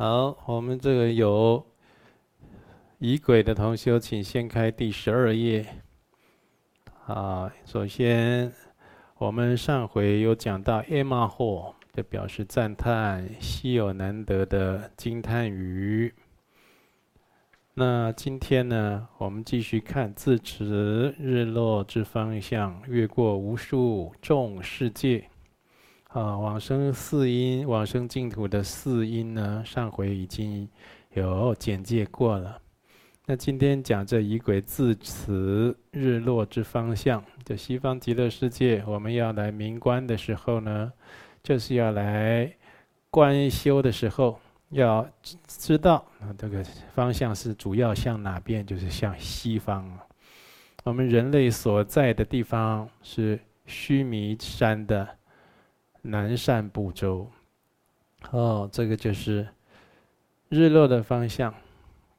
好，我们这个有仪轨的同修，请先开第十二页。啊，首先我们上回有讲到 “ema ho”，就表示赞叹稀有难得的惊叹语。那今天呢，我们继续看自持日落之方向，越过无数众世界。啊，往生四因，往生净土的四因呢，上回已经有简介过了。那今天讲这仪轨自持日落之方向，就西方极乐世界，我们要来鸣观的时候呢，就是要来观修的时候，要知道啊，这个方向是主要向哪边？就是向西方。我们人类所在的地方是须弥山的。南赡部洲，哦，这个就是日落的方向，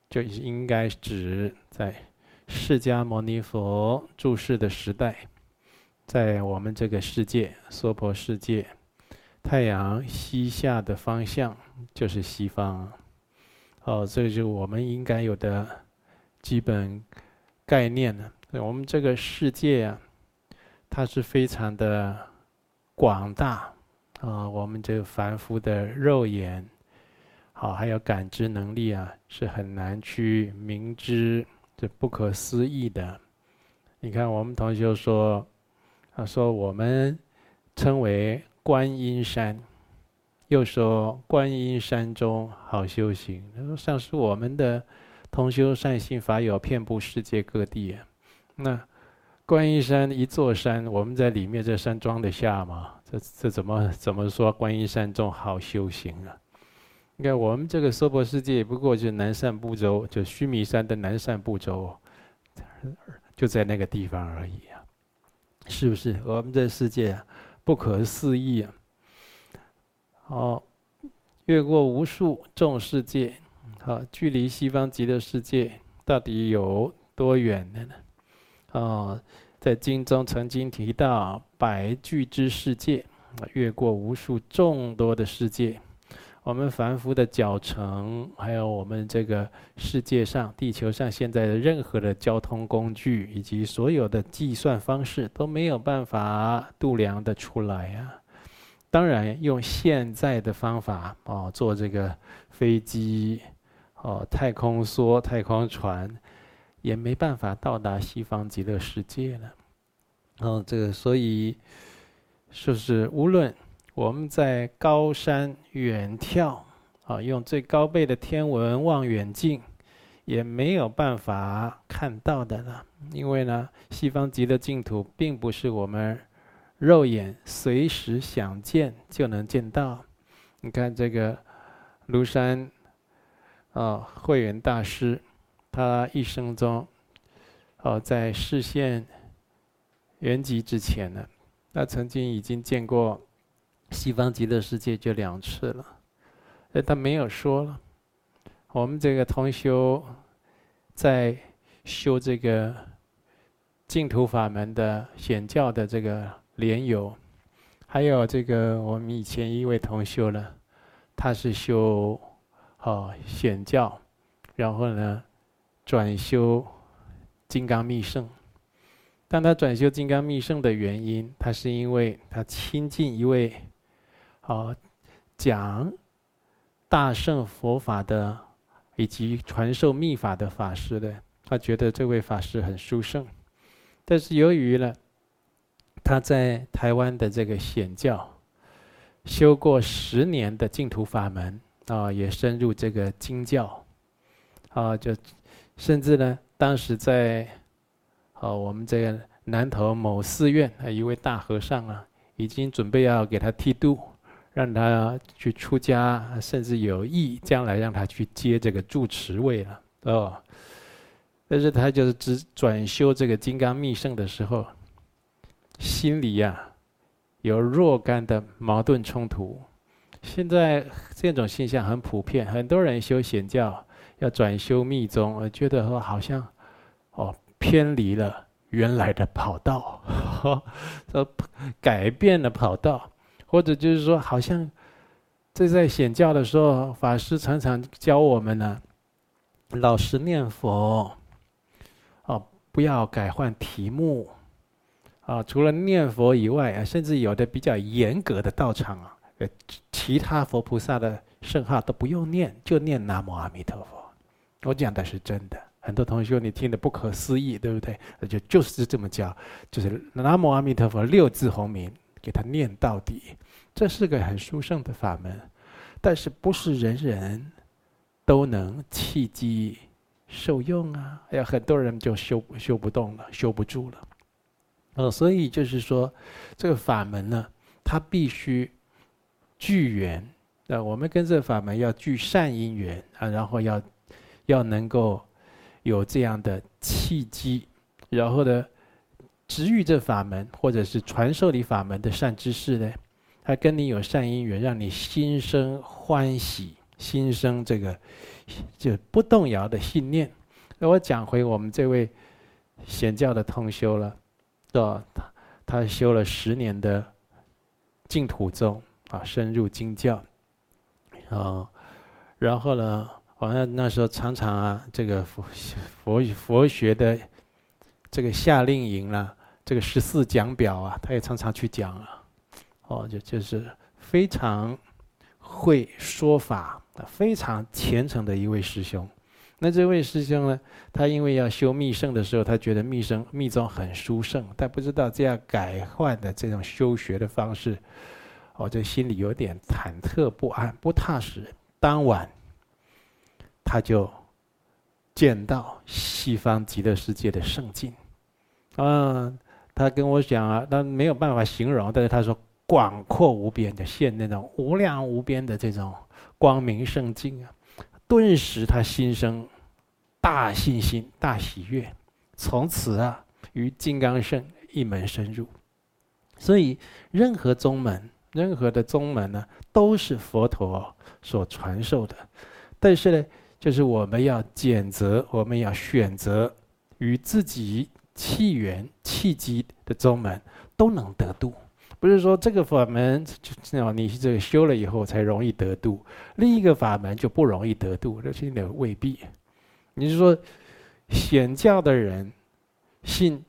就应该指在释迦牟尼佛住世的时代，在我们这个世界娑婆世界，太阳西下的方向就是西方，哦，这个就是我们应该有的基本概念了。我们这个世界啊，它是非常的。广大啊，我们这个凡夫的肉眼，好，还有感知能力啊，是很难去明知这不可思议的。你看，我们同学说，他说我们称为观音山，又说观音山中好修行。他说像是我们的同修善信法友遍布世界各地啊，那。观音山一座山，我们在里面，这山装得下吗？这这怎么怎么说？观音山中好修行啊！你看我们这个娑婆世界，不过就是南赡部洲，就须弥山的南赡部洲，就在那个地方而已啊，是不是？我们这世界，不可思议啊！好，越过无数众世界，好，距离西方极乐世界到底有多远的呢？哦，在经中曾经提到百俱之世界，越过无数众多的世界，我们凡夫的脚程，还有我们这个世界上、地球上现在的任何的交通工具，以及所有的计算方式，都没有办法度量得出来呀。当然，用现在的方法哦，坐这个飞机、哦太空梭、太空船。也没办法到达西方极乐世界了。哦，这个所以，就是无论我们在高山远眺，啊，用最高倍的天文望远镜，也没有办法看到的了。因为呢，西方极乐净土并不是我们肉眼随时想见就能见到。你看这个庐山，啊，慧远大师。他一生中，哦，在示现圆寂之前呢，他曾经已经见过西方极乐世界就两次了，哎，他没有说了。我们这个同修在修这个净土法门的显教的这个莲友，还有这个我们以前一位同修呢，他是修哦显教，然后呢。转修金刚密乘，但他转修金刚密乘的原因，他是因为他亲近一位，哦，讲大圣佛法的以及传授密法的法师的，他觉得这位法师很殊胜，但是由于呢，他在台湾的这个显教修过十年的净土法门啊，也深入这个经教，啊，就。甚至呢，当时在，哦，我们这个南投某寺院，啊，一位大和尚啊，已经准备要给他剃度，让他去出家，甚至有意将来让他去接这个住持位了，哦。但是他就是只转修这个金刚密乘的时候，心里呀，有若干的矛盾冲突。现在这种现象很普遍，很多人修显教。要转修密宗，我觉得说好像，哦，偏离了原来的跑道，呵，改变了跑道，或者就是说好像这在显教的时候，法师常常教我们呢，老实念佛，哦，不要改换题目，啊，除了念佛以外啊，甚至有的比较严格的道场啊，呃，其他佛菩萨的圣号都不用念，就念南无阿弥陀佛。我讲的是真的，很多同学你听得不可思议，对不对？就就是这么教，就是南无阿弥陀佛六字洪名，给他念到底。这是个很殊胜的法门，但是不是人人都能契机受用啊？哎呀，很多人就修修不动了，修不住了。哦，所以就是说，这个法门呢，它必须聚缘。那我们跟这个法门要聚善因缘啊，然后要要能够有这样的契机，然后呢，植育这法门或者是传授你法门的善知识呢。他跟你有善因缘，让你心生欢喜，心生这个就不动摇的信念。那我讲回我们这位显教的通修了，哦，他他修了十年的净土宗啊，深入经教，啊，然后呢，好像那时候常常啊，这个佛佛佛学的这个夏令营啦，这个十四讲表啊，他也常常去讲啊。哦，就就是非常会说法、非常虔诚的一位师兄。那这位师兄呢，他因为要修密乘的时候，他觉得密乘密宗很殊胜，但不知道这样改换的这种修学的方式，哦，就心里有点忐忑不安、不踏实。当晚，他就见到西方极乐世界的圣境。啊，他跟我讲啊，他没有办法形容，但是他说。广阔无边的现那种无量无边的这种光明圣境啊，顿时他心生大信心、大喜悦，从此啊，于金刚圣一门深入。所以，任何宗门、任何的宗门呢，都是佛陀所传授的。但是呢，就是我们要拣择，我们要选择与自己契缘、契机的宗门，都能得度。不是说这个法门就你这个修了以后才容易得度，另一个法门就不容易得度，这现在未必。你是说显教的人信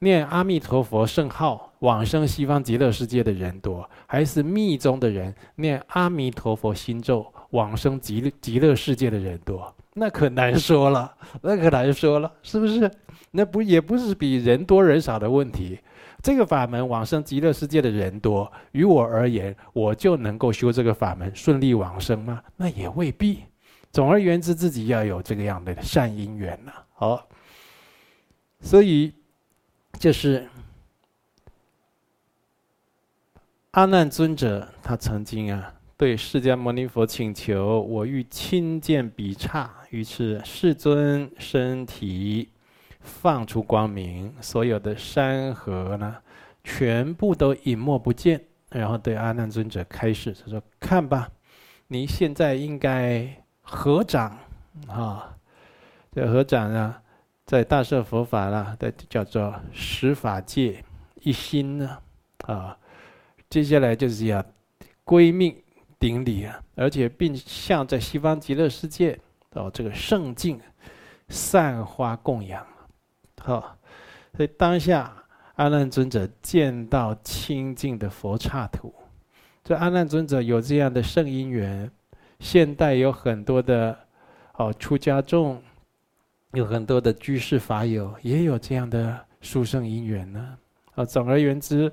念阿弥陀佛圣号往生西方极乐世界的人多，还是密宗的人念阿弥陀佛心咒往生极乐极乐世界的人多？那可难说了，那可难说了，是不是？那不也不是比人多人少的问题。这个法门往生极乐世界的人多，于我而言，我就能够修这个法门顺利往生吗？那也未必。总而言之，自己要有这个样的善因缘呐。好，所以就是阿难尊者，他曾经啊对释迦牟尼佛请求：“我欲亲见彼刹，于是世尊身体。”放出光明，所有的山河呢，全部都隐没不见。然后对阿难尊者开示，他说：“看吧，你现在应该合掌啊。这合掌呢，在大乘佛法啦，的叫做十法界一心呢啊。接下来就是要归命顶礼啊，而且并向在西方极乐世界哦这个圣境散花供养。”好，所以当下阿难尊者见到清净的佛刹土，这阿难尊者有这样的圣因缘。现代有很多的哦出家众，有很多的居士法友，也有这样的殊胜因缘呢。啊，总而言之，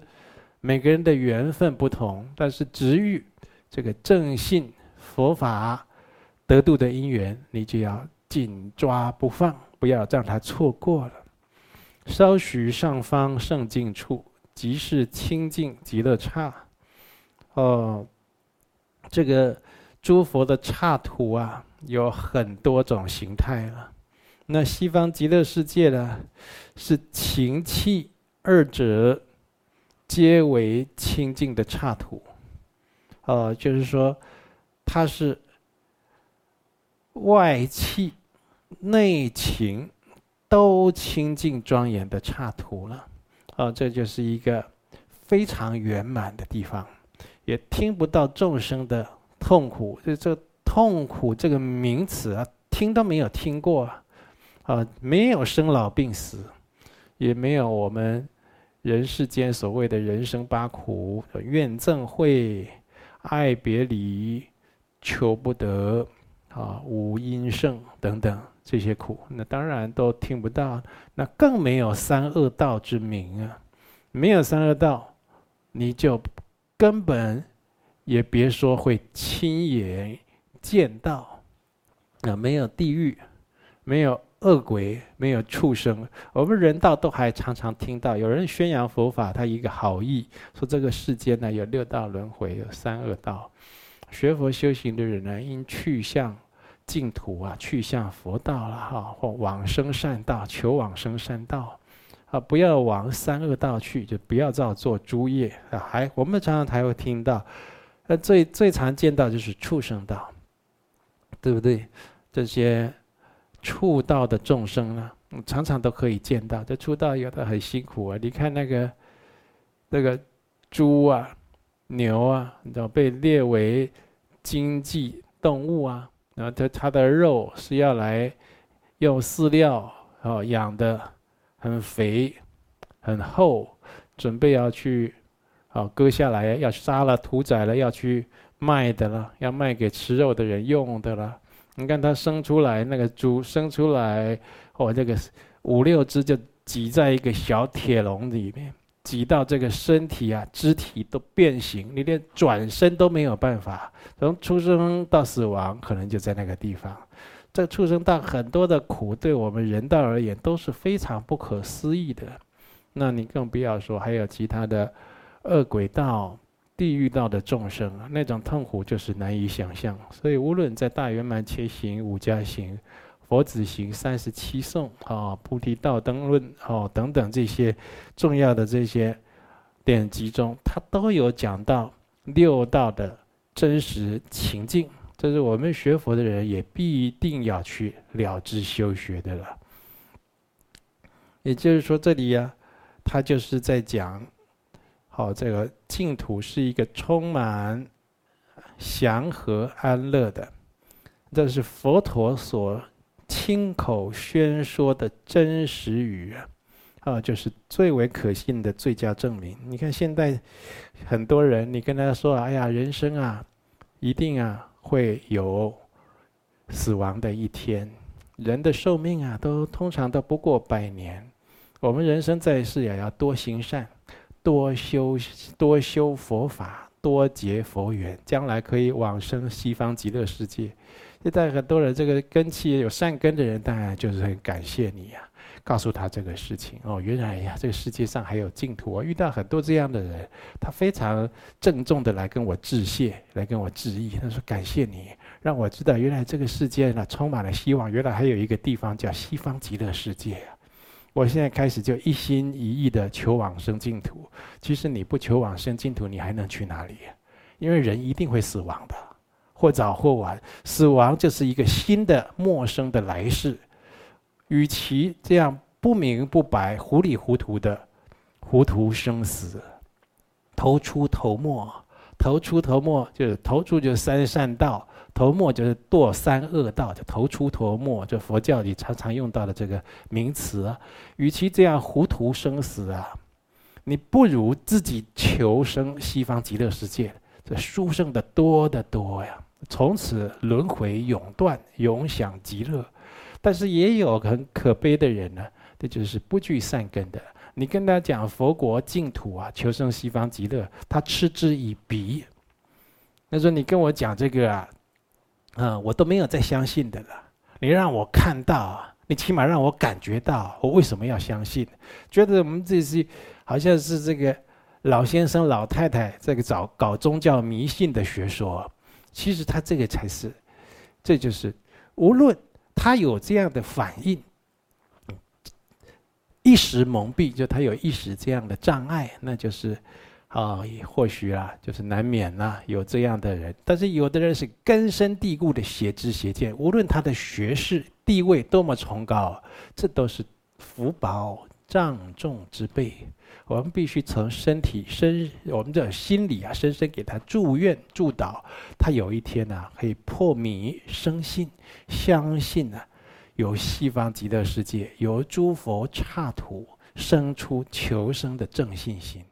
每个人的缘分不同，但是值遇这个正信佛法得度的因缘，你就要紧抓不放，不要让它错过了。稍许上方圣境处，即是清净极乐刹。哦，这个诸佛的刹土啊，有很多种形态了。那西方极乐世界呢，是情器二者皆为清净的刹土。哦，就是说，它是外气内情。都清净庄严的刹土了，啊，这就是一个非常圆满的地方，也听不到众生的痛苦，这这痛苦这个名词啊，听都没有听过啊，啊，没有生老病死，也没有我们人世间所谓的人生八苦，怨憎会、爱别离、求不得啊，无因胜等等这些苦，那当然都听不到，那更没有三恶道之名啊，没有三恶道，你就根本。也别说会亲眼见到，啊，没有地狱，没有恶鬼，没有畜生，我们人道都还常常听到有人宣扬佛法，他一个好意说这个世间呢有六道轮回，有三恶道，学佛修行的人呢应去向净土啊，去向佛道了哈，或往生善道，求往生善道，啊，不要往三恶道去，就不要造作诸业啊，还我们常常还会听到。那最最常见到就是畜生道，对不对？这些畜道的众生呢，常常都可以见到。这畜道有的很辛苦啊，你看那个那个猪啊、牛啊，你知道被列为经济动物啊，然后它它的肉是要来用饲料哦养的，很肥、很厚，准备要去。哦，割下来要杀了屠宰了，要去卖的了，要卖给吃肉的人用的了。你看它生出来，那个猪生出来，哦，这个五六只就挤在一个小铁笼里面，挤到这个身体啊，肢体都变形，你连转身都没有办法。从出生到死亡，可能就在那个地方。这畜生道很多的苦，对我们人道而言都是非常不可思议的。那你更不要说还有其他的。恶鬼道、地狱道的众生啊，那种痛苦就是难以想象。所以，无论在大圆满切行、五加行、佛子行三十七颂啊、菩提道灯论哦等等这些重要的这些典籍中，它都有讲到六道的真实情境。这是我们学佛的人也必定要去了知修学的了。也就是说，这里呀、啊，他就是在讲。好，这个净土是一个充满祥和安乐的，这是佛陀所亲口宣说的真实语啊，啊，就是最为可信的最佳证明。你看现在很多人，你跟他说：“哎呀，人生啊，一定啊会有死亡的一天，人的寿命啊都通常都不过百年，我们人生在世呀，要多行善。”多修多修佛法，多结佛缘，将来可以往生西方极乐世界。现在很多人这个根器有善根的人，当然就是很感谢你呀、啊，告诉他这个事情哦，原来呀，这个世界上还有净土。我遇到很多这样的人，他非常郑重的来跟我致谢，来跟我致意。他说：“感谢你，让我知道原来这个世界呢充满了希望，原来还有一个地方叫西方极乐世界啊。”我现在开始就一心一意的求往生净土。其实你不求往生净土，你还能去哪里？因为人一定会死亡的，或早或晚。死亡就是一个新的陌生的来世。与其这样不明不白、糊里糊涂的糊涂生死，头出头没，头出头没就是头出就三善道。头没就是堕三恶道，就头出头没，就佛教里常常用到的这个名词。与其这样糊涂生死啊，你不如自己求生西方极乐世界，这殊胜的多得多呀！从此轮回永断，永享极乐。但是也有很可悲的人呢，这就是不具善根的。你跟他讲佛国净土啊，求生西方极乐，他嗤之以鼻。他说：“你跟我讲这个啊。”嗯，我都没有再相信的了。你让我看到，你起码让我感觉到，我为什么要相信？觉得我们这些好像是这个老先生、老太太这个找搞宗教迷信的学说，其实他这个才是，这就是无论他有这样的反应，一时蒙蔽，就他有一时这样的障碍，那就是。啊、或许啊，就是难免呐、有这样的人。但是有的人是根深蒂固的邪知邪见，无论他的学识地位多么崇高，这都是福薄障重之辈。我们必须从身体深，我们的心理啊，深深给他祝愿、祝祷，他有一天呢、可以破迷生信，相信呢、啊，有西方极乐世界，有诸佛刹土生出求生的正信心。